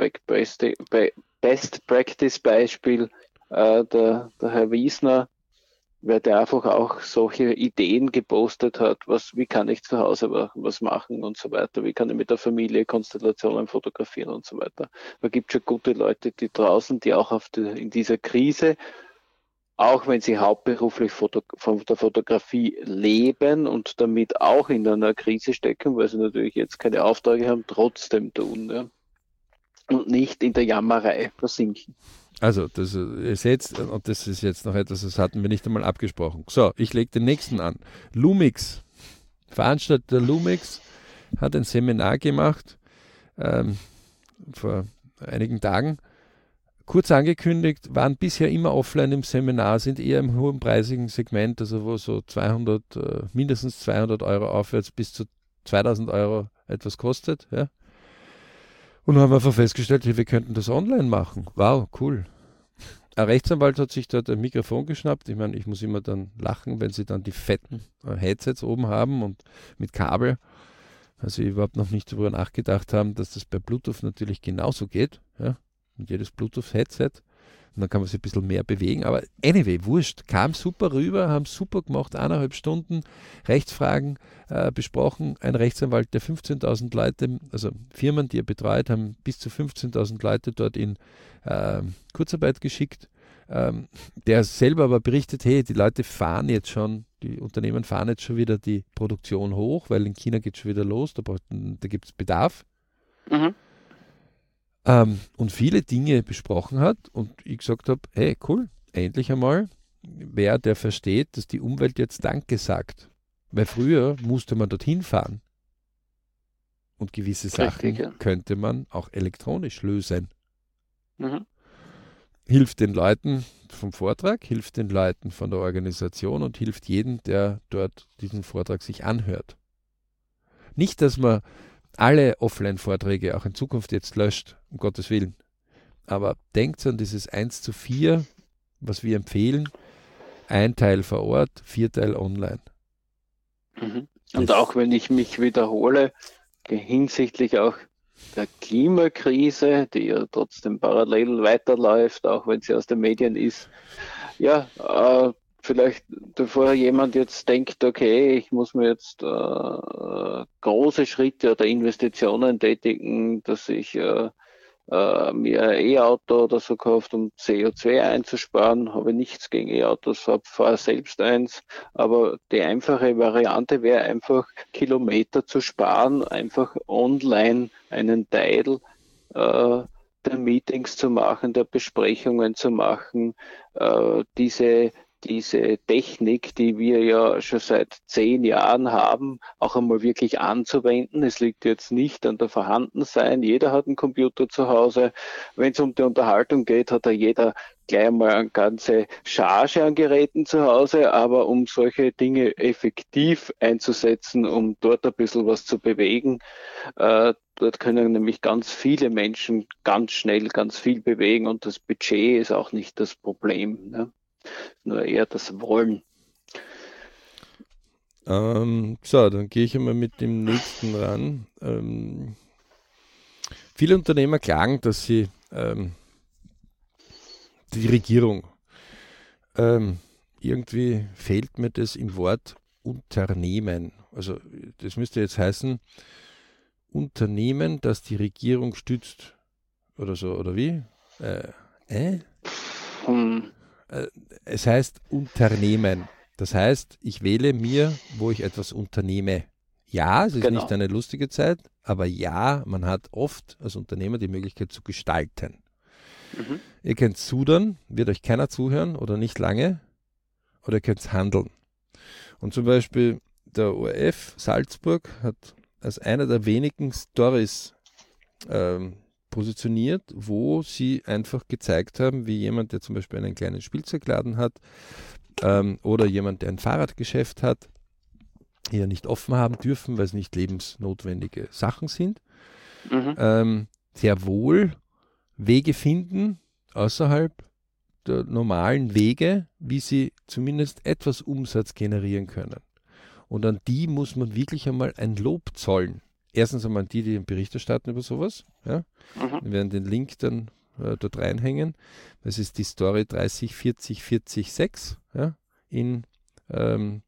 Best Practice Beispiel äh, der, der Herr Wiesner, weil der einfach auch solche Ideen gepostet hat, was, wie kann ich zu Hause was machen und so weiter, wie kann ich mit der Familie Konstellationen fotografieren und so weiter. Da gibt schon gute Leute, die draußen, die auch die, in dieser Krise, auch wenn sie hauptberuflich Foto, von der Fotografie leben und damit auch in einer Krise stecken, weil sie natürlich jetzt keine Aufträge haben, trotzdem tun. Ja? Und nicht in der Jammerei versinken. Also, das ist jetzt, und das ist jetzt noch etwas, das hatten wir nicht einmal abgesprochen. So, ich lege den nächsten an. Lumix, Veranstalter Lumix, hat ein Seminar gemacht ähm, vor einigen Tagen. Kurz angekündigt, waren bisher immer offline im Seminar, sind eher im hohen preisigen Segment, also wo so 200, äh, mindestens 200 Euro aufwärts bis zu 2000 Euro etwas kostet. Ja. Und haben einfach festgestellt, wir könnten das online machen. Wow, cool. Ein Rechtsanwalt hat sich dort ein Mikrofon geschnappt. Ich meine, ich muss immer dann lachen, wenn sie dann die fetten Headsets oben haben und mit Kabel. Also überhaupt noch nicht darüber nachgedacht haben, dass das bei Bluetooth natürlich genauso geht. Ja? Und jedes Bluetooth-Headset und dann kann man sich ein bisschen mehr bewegen. Aber anyway, wurscht, kam super rüber, haben super gemacht, eineinhalb Stunden Rechtsfragen äh, besprochen. Ein Rechtsanwalt, der 15.000 Leute, also Firmen, die er betreut, haben bis zu 15.000 Leute dort in äh, Kurzarbeit geschickt. Ähm, der selber aber berichtet, hey, die Leute fahren jetzt schon, die Unternehmen fahren jetzt schon wieder die Produktion hoch, weil in China geht es schon wieder los, da, da gibt es Bedarf. Mhm ähm, und viele Dinge besprochen hat und ich gesagt habe, hey, cool, endlich einmal wer, der versteht, dass die Umwelt jetzt Danke sagt. Weil früher musste man dorthin fahren. Und gewisse Sachen Richtig, ja. könnte man auch elektronisch lösen. Mhm. Hilft den Leuten vom Vortrag, hilft den Leuten von der Organisation und hilft jedem, der dort diesen Vortrag sich anhört. Nicht, dass man alle Offline-Vorträge auch in Zukunft jetzt löscht, um Gottes Willen. Aber denkt an dieses 1 zu 4, was wir empfehlen. Ein Teil vor Ort, vier Teil online. Mhm. Und das auch wenn ich mich wiederhole, hinsichtlich auch der Klimakrise, die ja trotzdem parallel weiterläuft, auch wenn sie aus den Medien ist, ja, äh, vielleicht, bevor jemand jetzt denkt, okay, ich muss mir jetzt äh, große Schritte oder Investitionen tätigen, dass ich äh, äh, mir ein E-Auto oder so kauft, um CO2 einzusparen, habe nichts gegen E-Autos, fahre selbst eins, aber die einfache Variante wäre einfach Kilometer zu sparen, einfach online einen Teil äh, der Meetings zu machen, der Besprechungen zu machen, äh, diese diese Technik, die wir ja schon seit zehn Jahren haben, auch einmal wirklich anzuwenden. Es liegt jetzt nicht an der Vorhandensein. Jeder hat einen Computer zu Hause. Wenn es um die Unterhaltung geht, hat da jeder gleich mal eine ganze Charge an Geräten zu Hause, aber um solche Dinge effektiv einzusetzen, um dort ein bisschen was zu bewegen, äh, dort können nämlich ganz viele Menschen ganz schnell ganz viel bewegen und das Budget ist auch nicht das Problem. Ne? Nur eher das Wollen. Ähm, so, dann gehe ich einmal mit dem nächsten ran. Ähm, viele Unternehmer klagen, dass sie ähm, die Regierung ähm, irgendwie fehlt mir das im Wort Unternehmen. Also das müsste jetzt heißen Unternehmen, das die Regierung stützt oder so, oder wie? Äh, äh? Hm. Äh, es heißt Unternehmen. Das heißt, ich wähle mir, wo ich etwas unternehme. Ja, es ist genau. nicht eine lustige Zeit, aber ja, man hat oft als Unternehmer die Möglichkeit zu gestalten. Mhm. Ihr könnt zudern, wird euch keiner zuhören oder nicht lange, oder ihr könnt handeln. Und zum Beispiel der ORF Salzburg hat als einer der wenigen Stories ähm, positioniert, wo sie einfach gezeigt haben, wie jemand, der zum Beispiel einen kleinen Spielzeugladen hat ähm, oder jemand, der ein Fahrradgeschäft hat, hier nicht offen haben dürfen, weil es nicht lebensnotwendige Sachen sind, mhm. ähm, sehr wohl Wege finden außerhalb der normalen Wege, wie sie zumindest etwas Umsatz generieren können. Und an die muss man wirklich einmal ein Lob zollen erstens einmal die, die Bericht erstatten über sowas. Ja. Mhm. Wir werden den Link dann äh, dort reinhängen. Das ist die Story 30 40 40 6 ja, in ähm,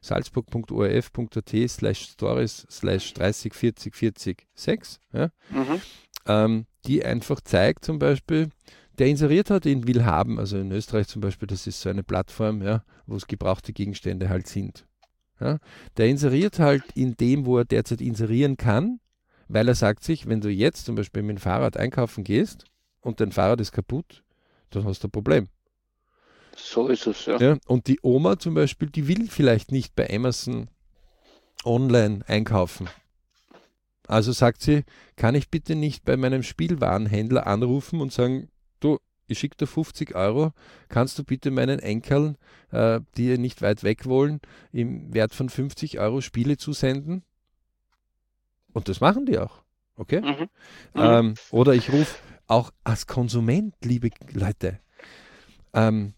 salzburg.orf.at slash stories slash 30 40 40 6. Ja, mhm. ähm, die einfach zeigt zum Beispiel, der inseriert hat in Willhaben, also in Österreich zum Beispiel, das ist so eine Plattform, ja, wo es gebrauchte Gegenstände halt sind. Ja. Der inseriert halt in dem, wo er derzeit inserieren kann, weil er sagt sich, wenn du jetzt zum Beispiel mit dem Fahrrad einkaufen gehst und dein Fahrrad ist kaputt, dann hast du ein Problem. So ist es, ja. ja. Und die Oma zum Beispiel, die will vielleicht nicht bei Amazon online einkaufen. Also sagt sie, kann ich bitte nicht bei meinem Spielwarenhändler anrufen und sagen, du, ich schicke dir 50 Euro, kannst du bitte meinen Enkeln, äh, die nicht weit weg wollen, im Wert von 50 Euro Spiele zusenden? Und das machen die auch. Okay? Mhm. Mhm. Ähm, oder ich rufe auch als Konsument, liebe Leute, ähm,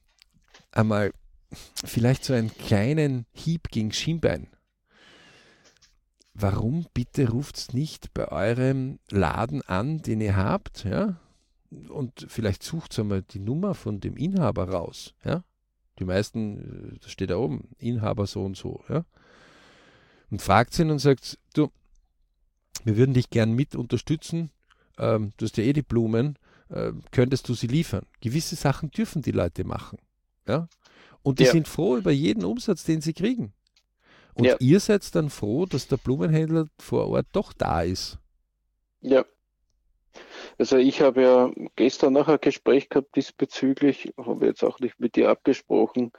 einmal vielleicht so einen kleinen Hieb gegen Schienbein. Warum bitte ruft es nicht bei eurem Laden an, den ihr habt, ja? Und vielleicht sucht einmal die Nummer von dem Inhaber raus, ja? Die meisten, äh, das steht da oben, Inhaber so und so, ja? Und fragt ihn und sagt, du, wir würden dich gern mit unterstützen. Ähm, du hast ja eh die Blumen, äh, könntest du sie liefern? Gewisse Sachen dürfen die Leute machen. Ja? Und die ja. sind froh über jeden Umsatz, den sie kriegen. Und ja. ihr seid dann froh, dass der Blumenhändler vor Ort doch da ist. Ja. Also ich habe ja gestern noch ein Gespräch gehabt diesbezüglich, habe jetzt auch nicht mit dir abgesprochen.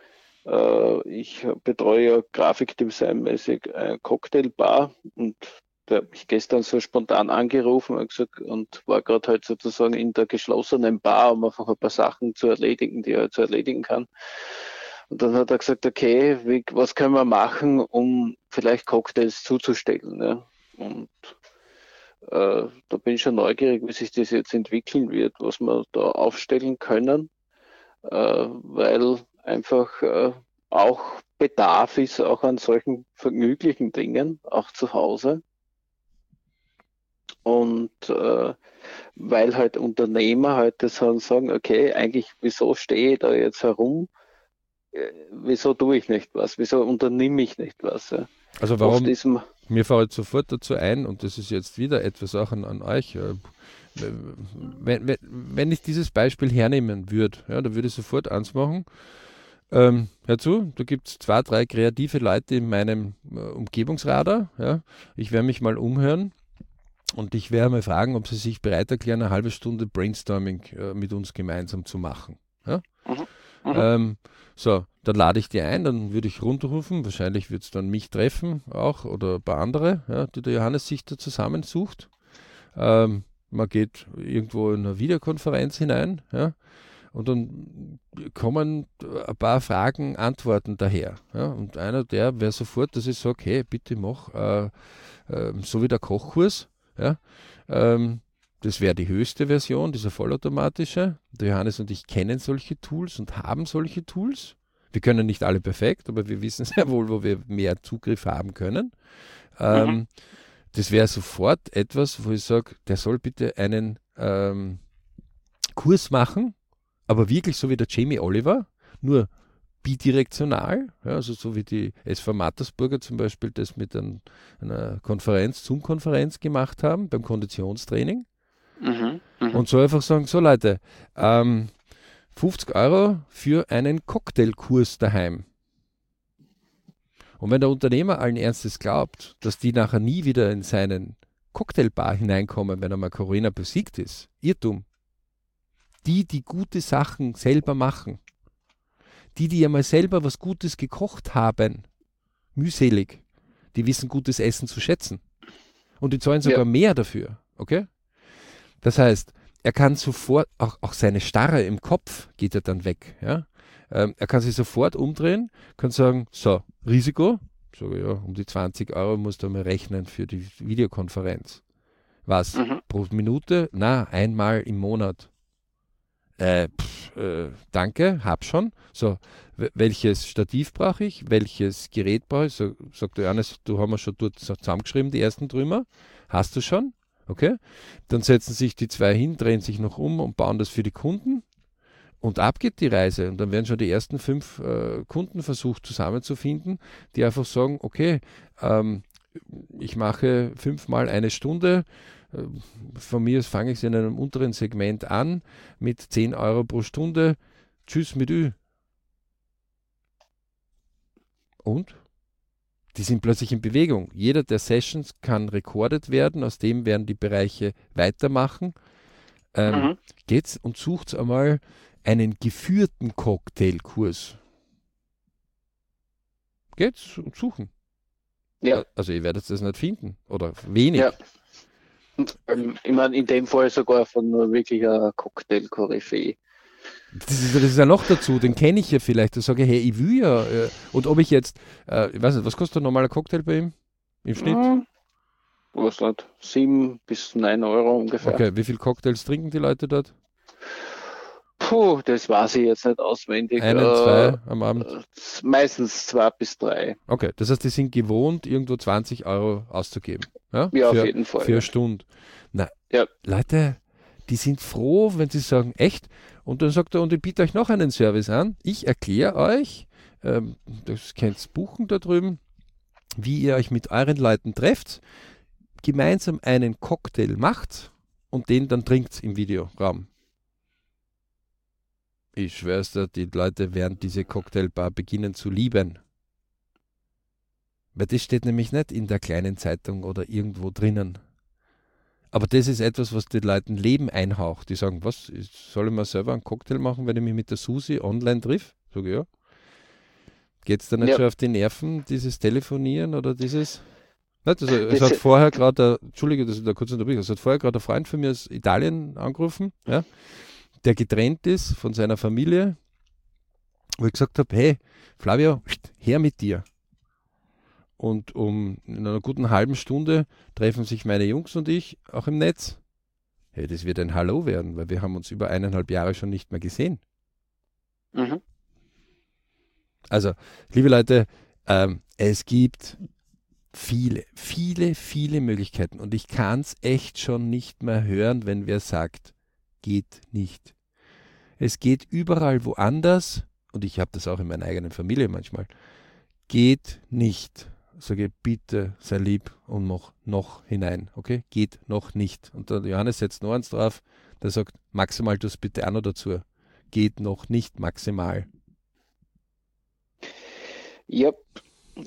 Äh, ich betreue ja Grafikdesign-mäßig eine Cocktailbar und der hat mich gestern so spontan angerufen und, gesagt, und war gerade halt sozusagen in der geschlossenen Bar, um einfach ein paar Sachen zu erledigen, die er zu erledigen kann. Und dann hat er gesagt, okay, wie, was können wir machen, um vielleicht Cocktails zuzustellen? Ne? Und äh, da bin ich schon neugierig, wie sich das jetzt entwickeln wird, was wir da aufstellen können, äh, weil einfach äh, auch Bedarf ist auch an solchen vergnüglichen Dingen, auch zu Hause. Und äh, weil halt Unternehmer heute halt sagen, okay, eigentlich, wieso stehe ich da jetzt herum? Äh, wieso tue ich nicht was? Wieso unternehme ich nicht was? Ja? Also warum? Mir fällt sofort dazu ein, und das ist jetzt wieder etwas auch an, an euch, äh, wenn, wenn, wenn, ich dieses Beispiel hernehmen würde, ja, da würde ich sofort eins machen. Ähm, hör zu, da gibt es zwei, drei kreative Leute in meinem äh, Umgebungsradar. Ja. Ich werde mich mal umhören und ich werde mal fragen, ob Sie sich bereit erklären, eine halbe Stunde Brainstorming äh, mit uns gemeinsam zu machen. Ja? Mhm. Mhm. Ähm, so, dann lade ich die ein, dann würde ich runterrufen. Wahrscheinlich wird es dann mich treffen auch oder ein paar andere, ja, die der Johannes sich da zusammensucht. Ähm, man geht irgendwo in eine Videokonferenz hinein, ja, und dann kommen ein paar Fragen, Antworten daher. Ja, und einer der wäre sofort, dass ich sage, hey, bitte mach äh, äh, so wie der Kochkurs, ja? Ähm, das wäre die höchste Version, dieser vollautomatische. Der Johannes und ich kennen solche Tools und haben solche Tools. Wir können nicht alle perfekt, aber wir wissen sehr wohl, wo wir mehr Zugriff haben können. Ähm, mhm. Das wäre sofort etwas, wo ich sage, der soll bitte einen ähm, Kurs machen, aber wirklich so wie der Jamie Oliver, nur bidirektional, ja, also so wie die SV Mattersburger zum Beispiel das mit ein, einer Konferenz, Zoom-Konferenz gemacht haben beim Konditionstraining. Mhm, mh. Und so einfach sagen, so Leute, ähm, 50 Euro für einen Cocktailkurs daheim. Und wenn der Unternehmer allen Ernstes glaubt, dass die nachher nie wieder in seinen Cocktailbar hineinkommen, wenn er mal Corona besiegt ist, Irrtum. Die, die gute Sachen selber machen, die, die ja mal selber was Gutes gekocht haben, mühselig, die wissen gutes Essen zu schätzen. Und die zahlen sogar ja. mehr dafür. Okay? Das heißt, er kann sofort, auch, auch seine Starre im Kopf geht er dann weg. Ja? Ähm, er kann sich sofort umdrehen, kann sagen, so, Risiko, so ja, um die 20 Euro musst du mal rechnen für die Videokonferenz. Was? Mhm. Pro Minute? Na, einmal im Monat. Äh, pff, äh, danke, hab schon. So, welches Stativ brauche ich? Welches Gerät brauche ich? So, sagt der Johannes, du haben wir schon dort zusammengeschrieben, die ersten Trümmer. Hast du schon? Okay? Dann setzen sich die zwei hin, drehen sich noch um und bauen das für die Kunden. Und ab geht die Reise. Und dann werden schon die ersten fünf äh, Kunden versucht zusammenzufinden, die einfach sagen, okay, ähm, ich mache fünfmal eine Stunde. Äh, von mir fange ich in einem unteren Segment an mit 10 Euro pro Stunde. Tschüss mit Ü. Und? Die sind plötzlich in Bewegung. Jeder der Sessions kann recorded werden, aus dem werden die Bereiche weitermachen. Ähm, mhm. Geht's und sucht einmal einen geführten Cocktailkurs. Geht's und suchen. Ja. Also ihr werdet es nicht finden. Oder wenig. Ja. Und, ähm, ich meine, in dem Fall sogar von nur wirklich einer Cocktail-Koryphäe. Das ist, das ist ja noch dazu, den kenne ich ja vielleicht. Da sage ich, hey, ich will ja. Äh, und ob ich jetzt, äh, ich weiß nicht, was kostet ein normaler Cocktail bei ihm im Schnitt? Ja, was nicht, 7 bis 9 Euro ungefähr. Okay, wie viele Cocktails trinken die Leute dort? Puh, das weiß ich jetzt nicht auswendig. Einen, äh, zwei am Abend? Meistens zwei bis drei. Okay, das heißt, die sind gewohnt, irgendwo 20 Euro auszugeben. Ja, ja für, auf jeden Fall. Für eine Stunde. Na, ja. Leute, die sind froh, wenn sie sagen, echt. Und dann sagt er, und ich biete euch noch einen Service an. Ich erkläre euch, ähm, das könnt buchen da drüben, wie ihr euch mit euren Leuten trefft, gemeinsam einen Cocktail macht und den dann trinkt im Videoraum. Ich schwör's dir, die Leute werden diese Cocktailbar beginnen zu lieben. Weil das steht nämlich nicht in der kleinen Zeitung oder irgendwo drinnen. Aber das ist etwas, was den Leuten Leben einhaucht. Die sagen, was, soll ich mal selber einen Cocktail machen, wenn ich mich mit der Susi online triff? Sag ich, ja. Geht es dann nicht ja. schon auf die Nerven, dieses Telefonieren oder dieses? Nicht, also, es hat vorher gerade, Entschuldige, dass ich da kurz unterbreche, es hat vorher gerade ein Freund von mir aus Italien angerufen, ja, der getrennt ist von seiner Familie, wo ich gesagt habe, hey, Flavio, her mit dir. Und um in einer guten halben Stunde treffen sich meine Jungs und ich auch im Netz. Hey, das wird ein Hallo werden, weil wir haben uns über eineinhalb Jahre schon nicht mehr gesehen. Mhm. Also, liebe Leute, ähm, es gibt viele, viele, viele Möglichkeiten und ich kann es echt schon nicht mehr hören, wenn wer sagt, geht nicht. Es geht überall woanders und ich habe das auch in meiner eigenen Familie manchmal. Geht nicht sage bitte sei lieb und mach noch hinein, okay? Geht noch nicht. Und der Johannes setzt noch eins drauf, der sagt, maximal das bitte auch noch dazu. Geht noch nicht maximal. Ja,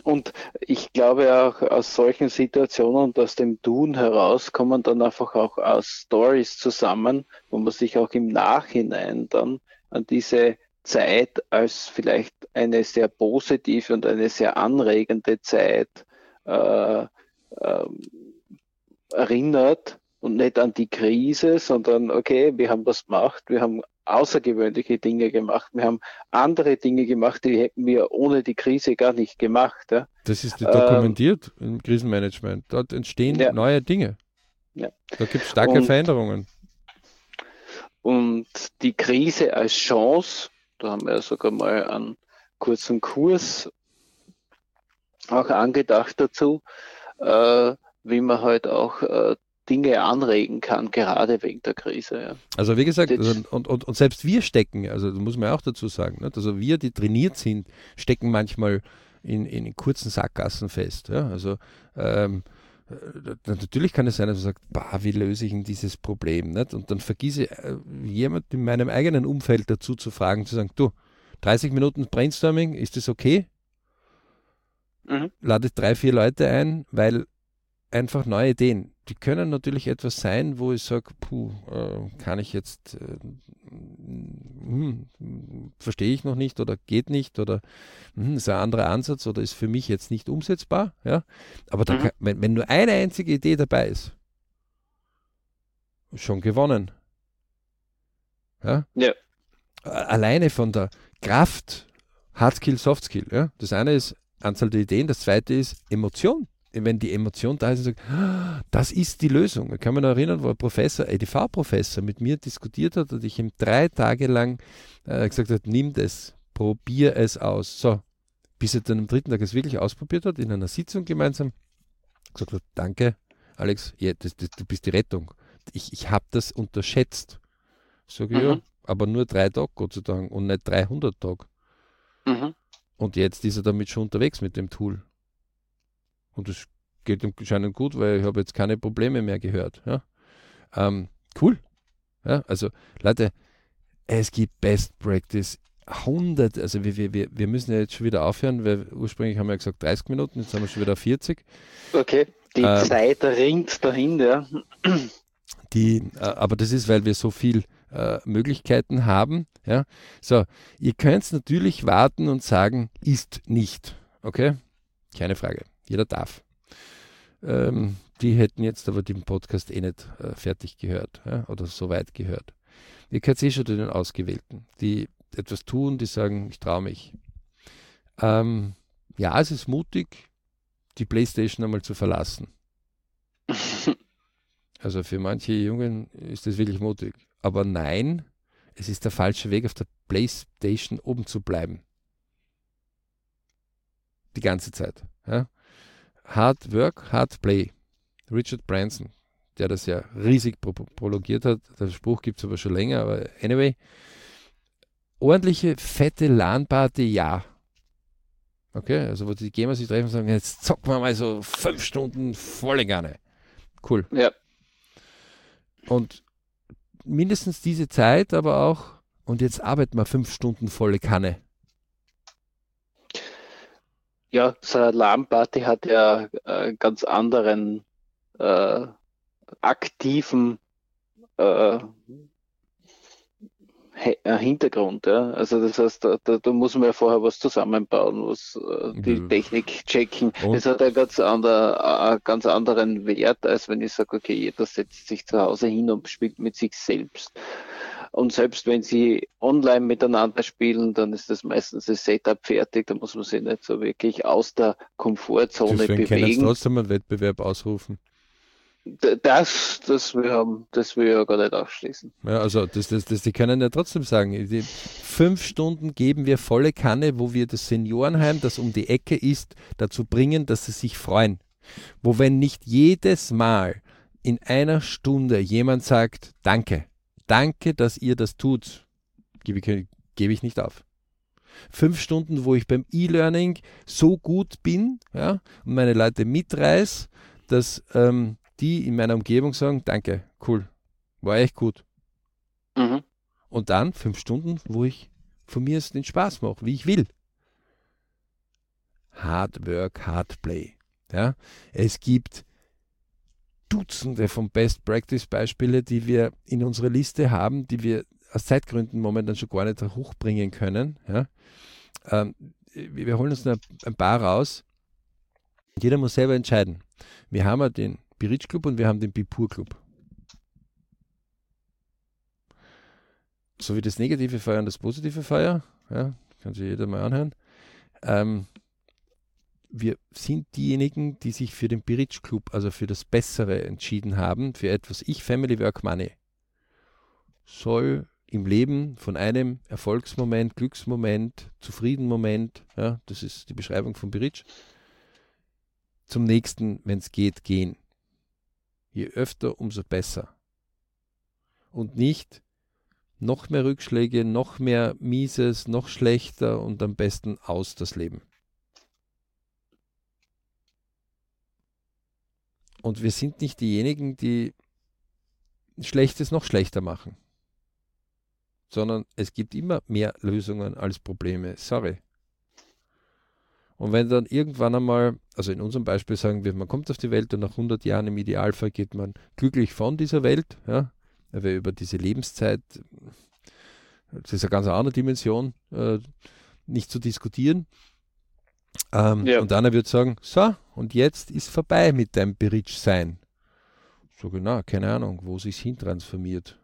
und ich glaube auch aus solchen Situationen und aus dem Tun heraus kommen dann einfach auch Stories zusammen, wo man sich auch im Nachhinein dann an diese Zeit als vielleicht eine sehr positive und eine sehr anregende Zeit äh, äh, erinnert und nicht an die Krise, sondern okay, wir haben was gemacht, wir haben außergewöhnliche Dinge gemacht, wir haben andere Dinge gemacht, die hätten wir ohne die Krise gar nicht gemacht. Ja. Das ist dokumentiert ähm, im Krisenmanagement. Dort entstehen ja. neue Dinge. Ja. Da gibt es starke und, Veränderungen. Und die Krise als Chance da haben wir sogar mal einen kurzen Kurs auch angedacht dazu, äh, wie man halt auch äh, Dinge anregen kann, gerade wegen der Krise. Ja. Also wie gesagt, also, und, und, und selbst wir stecken, also muss man auch dazu sagen, nicht? also wir, die trainiert sind, stecken manchmal in, in kurzen Sackgassen fest. Ja? Also ähm, äh, natürlich kann es sein, dass man sagt, bah, wie löse ich denn dieses Problem? Nicht? Und dann vergieße äh, jemand in meinem eigenen Umfeld dazu zu fragen, zu sagen, du, 30 Minuten Brainstorming, ist das okay? Mhm. Lade drei, vier Leute ein, weil einfach neue Ideen. Die können natürlich etwas sein, wo ich sage, puh, äh, kann ich jetzt, äh, hm, verstehe ich noch nicht oder geht nicht oder hm, ist ein anderer Ansatz oder ist für mich jetzt nicht umsetzbar. Ja? Aber mhm. kann, wenn, wenn nur eine einzige Idee dabei ist, schon gewonnen. Ja? ja. Alleine von der Kraft, Hard Skill, Soft Skill. Ja? Das eine ist Anzahl der Ideen, das zweite ist Emotion wenn die Emotion da ist und sagt, das ist die Lösung. Ich kann mich noch erinnern, wo ein Professor, EDV-Professor mit mir diskutiert hat und ich ihm drei Tage lang äh, gesagt hat, nimm das, probier es aus. So, bis er dann am dritten Tag es wirklich ausprobiert hat, in einer Sitzung gemeinsam, gesagt hat, danke, Alex, ja, das, das, du bist die Rettung. Ich, ich habe das unterschätzt. Sage mhm. ja, aber nur drei Tage, Gott sei Dank, und nicht 300 Tage. Mhm. Und jetzt ist er damit schon unterwegs mit dem Tool. Und das geht ihm anscheinend gut, weil ich habe jetzt keine Probleme mehr gehört. Ja? Ähm, cool. Ja, also Leute, es gibt Best Practice 100, also wir, wir, wir müssen ja jetzt schon wieder aufhören, weil ursprünglich haben wir ja gesagt 30 Minuten, jetzt haben wir schon wieder 40. Okay, die äh, Zeit ringt dahin, ja. Die, äh, aber das ist, weil wir so viel äh, Möglichkeiten haben. Ja? So, ihr könnt natürlich warten und sagen, ist nicht. Okay? Keine Frage. Jeder darf. Ähm, die hätten jetzt aber den Podcast eh nicht äh, fertig gehört ja? oder so weit gehört. Ihr kennt eh schon den Ausgewählten, die etwas tun, die sagen, ich traue mich. Ähm, ja, es ist mutig, die Playstation einmal zu verlassen. Also für manche Jungen ist das wirklich mutig. Aber nein, es ist der falsche Weg, auf der Playstation oben zu bleiben. Die ganze Zeit. Ja? Hard Work, Hard Play. Richard Branson, der das ja riesig pro prologiert hat. Der Spruch gibt es aber schon länger, aber anyway. Ordentliche, fette LAN-Party, ja. Okay, also wo die Gamer sich treffen und sagen, jetzt zocken wir mal so fünf Stunden volle Garne. Cool. Ja. Und mindestens diese Zeit, aber auch, und jetzt arbeiten wir fünf Stunden volle Kanne. Ja, so eine Alarmparty hat ja einen ganz anderen äh, aktiven äh, äh, Hintergrund. Ja? Also das heißt, da, da, da, muss man ja vorher was zusammenbauen, was äh, die mhm. Technik checken. Und? Das hat einen ganz, ander, äh, ganz anderen Wert, als wenn ich sage, okay, jeder setzt sich zu Hause hin und spielt mit sich selbst. Und selbst wenn sie online miteinander spielen, dann ist das meistens das Setup fertig, da muss man sich nicht so wirklich aus der Komfortzone Deswegen bewegen. Können trotzdem einen Wettbewerb ausrufen. Das, das wir haben, das will ich ja gar nicht ausschließen. Ja, also das, das, das, die können ja trotzdem sagen, fünf Stunden geben wir volle Kanne, wo wir das Seniorenheim, das um die Ecke ist, dazu bringen, dass sie sich freuen. Wo wenn nicht jedes Mal in einer Stunde jemand sagt, danke, danke, dass ihr das tut, gebe ich, gebe ich nicht auf. Fünf Stunden, wo ich beim E-Learning so gut bin ja, und meine Leute mitreiß, dass ähm, die in meiner Umgebung sagen, danke, cool, war echt gut. Mhm. Und dann fünf Stunden, wo ich von mir den Spaß mache, wie ich will. Hard Work, Hard Play. Ja? Es gibt Dutzende von Best Practice Beispiele, die wir in unserer Liste haben, die wir aus Zeitgründen momentan schon gar nicht hochbringen können. Ja? Ähm, wir holen uns ein paar raus. Jeder muss selber entscheiden. Wir haben ja den Biritsch Club und wir haben den Bipur Club. So wie das negative Feuer und das positive Feuer, ja, kann sich jeder mal anhören. Ähm, wir sind diejenigen, die sich für den Biritsch Club, also für das Bessere entschieden haben, für etwas Ich, Family, Work, Money. Soll im Leben von einem Erfolgsmoment, Glücksmoment, Zufriedenmoment, ja, das ist die Beschreibung von Biritsch, zum nächsten, wenn es geht, gehen. Je öfter, umso besser. Und nicht noch mehr Rückschläge, noch mehr Mieses, noch schlechter und am besten aus das Leben. Und wir sind nicht diejenigen, die Schlechtes noch schlechter machen, sondern es gibt immer mehr Lösungen als Probleme. Sorry. Und wenn dann irgendwann einmal, also in unserem Beispiel sagen wir, man kommt auf die Welt und nach 100 Jahren im Idealfall geht man glücklich von dieser Welt, ja, weil über diese Lebenszeit, das ist eine ganz andere Dimension, äh, nicht zu diskutieren. Ähm, ja. Und einer wird sagen, so, und jetzt ist vorbei mit deinem Beritsch-Sein. So genau, keine Ahnung, wo sich hin transformiert.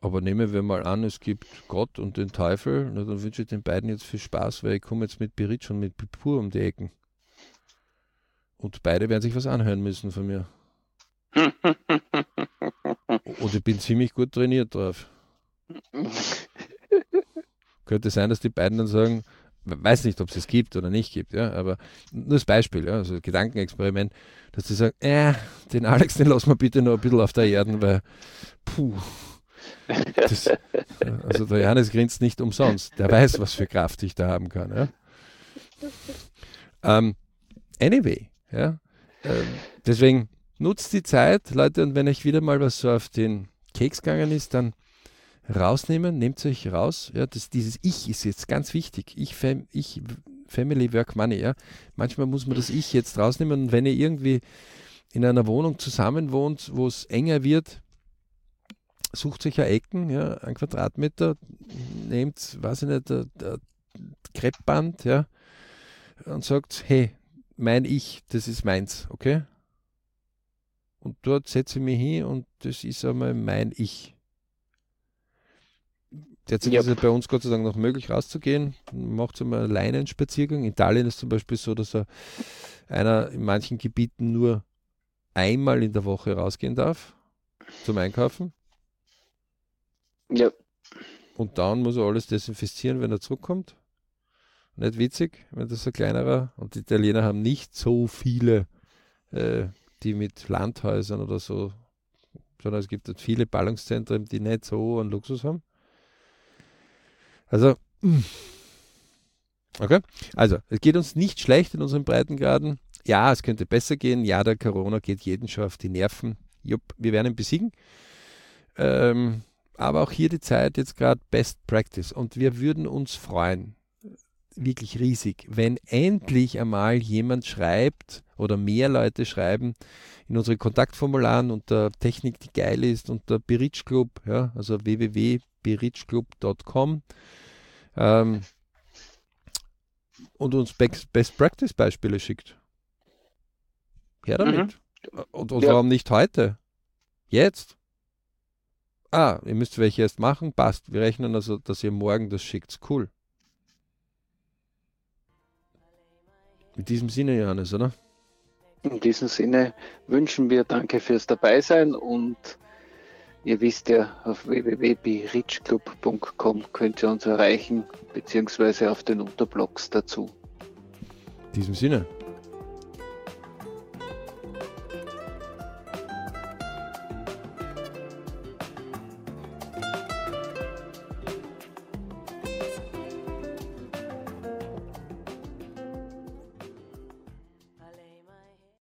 Aber nehmen wir mal an, es gibt Gott und den Teufel, na, dann wünsche ich den beiden jetzt viel Spaß, weil ich komme jetzt mit Beritsch und mit Pipur um die Ecken. Und beide werden sich was anhören müssen von mir. und ich bin ziemlich gut trainiert drauf. Könnte sein, dass die beiden dann sagen, weiß nicht, ob es es gibt oder nicht gibt, ja, aber nur das Beispiel, ja, also Gedankenexperiment, dass die sagen, äh, den Alex, den lassen wir bitte noch ein bisschen auf der Erde, weil, puh, das, also der Johannes grinst nicht umsonst, der weiß, was für Kraft ich da haben kann, ja. Um, ähm, anyway, ja, ähm, deswegen nutzt die Zeit, Leute, und wenn euch wieder mal was so auf den Keks gegangen ist, dann rausnehmen, nehmt euch raus. Ja, das, dieses Ich ist jetzt ganz wichtig. Ich, Fam, ich, Family, Work, Money. Ja. Manchmal muss man das Ich jetzt rausnehmen und wenn ihr irgendwie in einer Wohnung zusammen wohnt, wo es enger wird, sucht euch ja Ecken, ja, ein Quadratmeter, nehmt, weiß ich nicht, der, der Kreppband, ja, und sagt, hey, mein Ich, das ist meins, okay? Und dort setze ich mich hin und das ist einmal mein Ich. Derzeit yep. ist es bei uns Gott sei Dank noch möglich rauszugehen. Macht einmal alleine einen Spaziergang. In Italien ist es zum Beispiel so, dass er einer in manchen Gebieten nur einmal in der Woche rausgehen darf zum Einkaufen. Ja. Und dann muss er alles desinfizieren, wenn er zurückkommt. Nicht witzig, wenn das ein kleinerer. Und die Italiener haben nicht so viele, äh, die mit Landhäusern oder so, sondern es gibt halt viele Ballungszentren, die nicht so einen Luxus haben. Also, mm. okay. Also, es geht uns nicht schlecht in unseren Breitengraden. Ja, es könnte besser gehen. Ja, der Corona geht jeden schon auf die Nerven. Jupp, wir werden ihn besiegen. Ähm, aber auch hier die Zeit jetzt gerade Best Practice. Und wir würden uns freuen, wirklich riesig, wenn endlich einmal jemand schreibt oder mehr Leute schreiben in unsere Kontaktformularen unter Technik, die geil ist, unter Beritsch Club, ja, also www.beritschclub.com ähm, und uns Best, Best Practice Beispiele schickt. Her damit. Mhm. Und, und ja. warum nicht heute? Jetzt? Ah, ihr müsst welche erst machen, passt. Wir rechnen also, dass ihr morgen das schickt. Cool. In diesem Sinne, Johannes, oder? In diesem Sinne wünschen wir Danke fürs Dabeisein und ihr wisst ja, auf www.berichclub.com könnt ihr uns erreichen, beziehungsweise auf den Unterblogs dazu. In diesem Sinne,